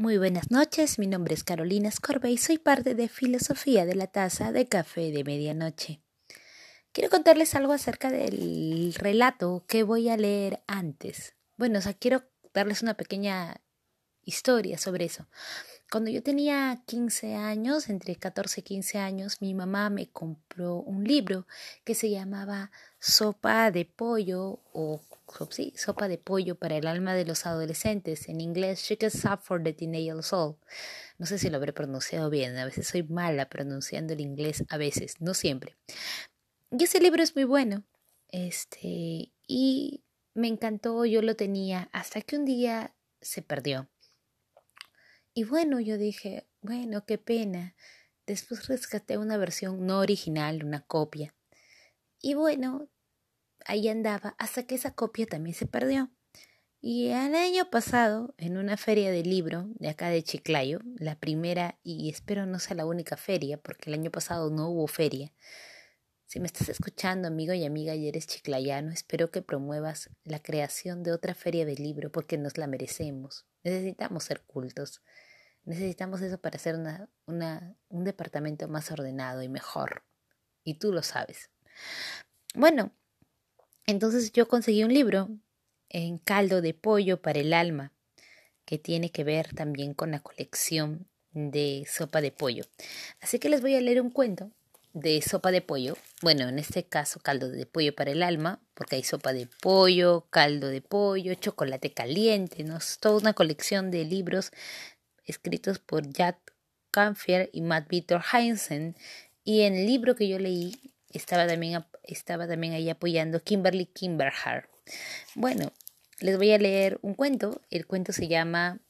Muy buenas noches, mi nombre es Carolina Scorbe y soy parte de Filosofía de la Taza de Café de Medianoche. Quiero contarles algo acerca del relato que voy a leer antes. Bueno, o sea, quiero darles una pequeña historia sobre eso. Cuando yo tenía 15 años, entre 14 y 15 años, mi mamá me compró un libro que se llamaba Sopa de Pollo o Sopa de Pollo para el alma de los adolescentes. En inglés, Chicken Soup for the Teenage Soul. No sé si lo habré pronunciado bien, a veces soy mala pronunciando el inglés, a veces, no siempre. Y ese libro es muy bueno. Este, y me encantó, yo lo tenía hasta que un día se perdió. Y bueno, yo dije, bueno, qué pena. Después rescaté una versión no original, una copia. Y bueno, ahí andaba hasta que esa copia también se perdió. Y el año pasado, en una feria de libro de acá de Chiclayo, la primera y espero no sea la única feria, porque el año pasado no hubo feria. Si me estás escuchando, amigo y amiga, y eres chiclayano, espero que promuevas la creación de otra feria de libro porque nos la merecemos. Necesitamos ser cultos. Necesitamos eso para hacer una, un departamento más ordenado y mejor. Y tú lo sabes. Bueno, entonces yo conseguí un libro en caldo de pollo para el alma, que tiene que ver también con la colección de sopa de pollo. Así que les voy a leer un cuento de sopa de pollo. Bueno, en este caso caldo de pollo para el alma, porque hay sopa de pollo, caldo de pollo, chocolate caliente, ¿no? Es toda una colección de libros escritos por Jack Canfield y Matt Victor Heinzen. Y en el libro que yo leí estaba también, estaba también ahí apoyando Kimberly Kimberhart. Bueno, les voy a leer un cuento. El cuento se llama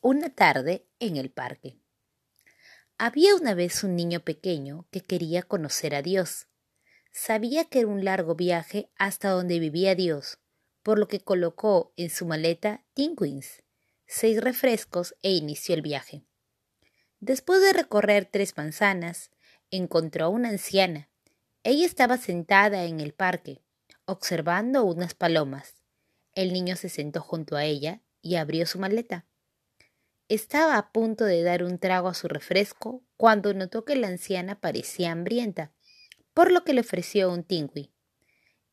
Una tarde en el parque. Había una vez un niño pequeño que quería conocer a Dios. Sabía que era un largo viaje hasta donde vivía Dios, por lo que colocó en su maleta Tinkwins seis refrescos e inició el viaje. Después de recorrer tres manzanas, encontró a una anciana. Ella estaba sentada en el parque, observando unas palomas. El niño se sentó junto a ella y abrió su maleta. Estaba a punto de dar un trago a su refresco cuando notó que la anciana parecía hambrienta, por lo que le ofreció un tingui.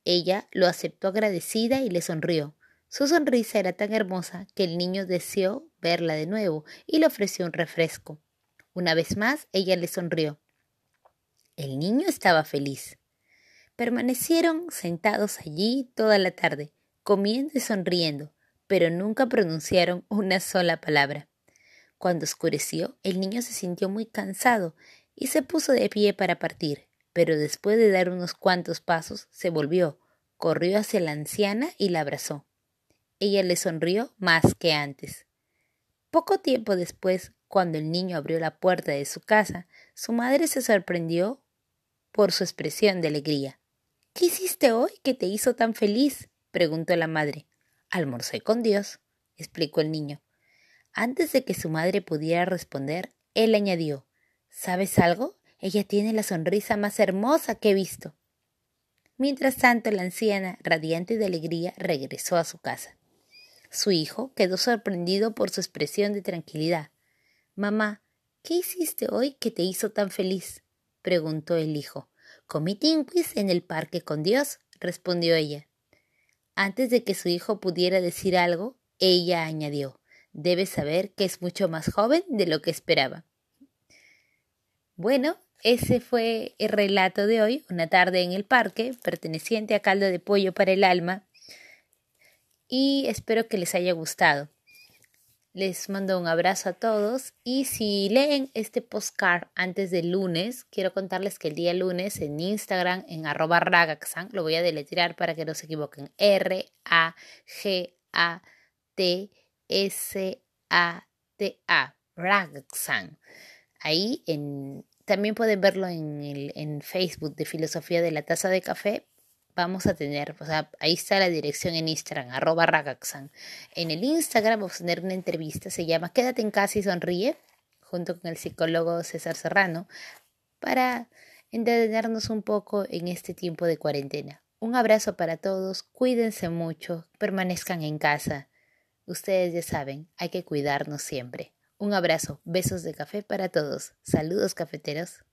Ella lo aceptó agradecida y le sonrió, su sonrisa era tan hermosa que el niño deseó verla de nuevo y le ofreció un refresco. Una vez más, ella le sonrió. El niño estaba feliz. Permanecieron sentados allí toda la tarde, comiendo y sonriendo, pero nunca pronunciaron una sola palabra. Cuando oscureció, el niño se sintió muy cansado y se puso de pie para partir, pero después de dar unos cuantos pasos se volvió, corrió hacia la anciana y la abrazó. Ella le sonrió más que antes. Poco tiempo después, cuando el niño abrió la puerta de su casa, su madre se sorprendió por su expresión de alegría. ¿Qué hiciste hoy que te hizo tan feliz? preguntó la madre. Almorcé con Dios, explicó el niño. Antes de que su madre pudiera responder, él añadió ¿Sabes algo? Ella tiene la sonrisa más hermosa que he visto. Mientras tanto, la anciana, radiante de alegría, regresó a su casa. Su hijo quedó sorprendido por su expresión de tranquilidad. Mamá, ¿qué hiciste hoy que te hizo tan feliz? preguntó el hijo. Comí tinquis en el parque con Dios, respondió ella. Antes de que su hijo pudiera decir algo, ella añadió Debes saber que es mucho más joven de lo que esperaba. Bueno, ese fue el relato de hoy, una tarde en el parque, perteneciente a Caldo de Pollo para el Alma, y espero que les haya gustado. Les mando un abrazo a todos y si leen este postcard antes del lunes, quiero contarles que el día lunes en Instagram, en arroba ragaxan, lo voy a deletrear para que no se equivoquen, R-A-G-A-T-S-A-T-A, Ragaxan. Ahí también pueden verlo en, el, en Facebook de Filosofía de la Taza de Café, vamos a tener, o sea, ahí está la dirección en Instagram, arroba ragaxan. En el Instagram vamos a tener una entrevista, se llama Quédate en casa y sonríe, junto con el psicólogo César Serrano, para entretenernos un poco en este tiempo de cuarentena. Un abrazo para todos, cuídense mucho, permanezcan en casa. Ustedes ya saben, hay que cuidarnos siempre. Un abrazo, besos de café para todos. Saludos cafeteros.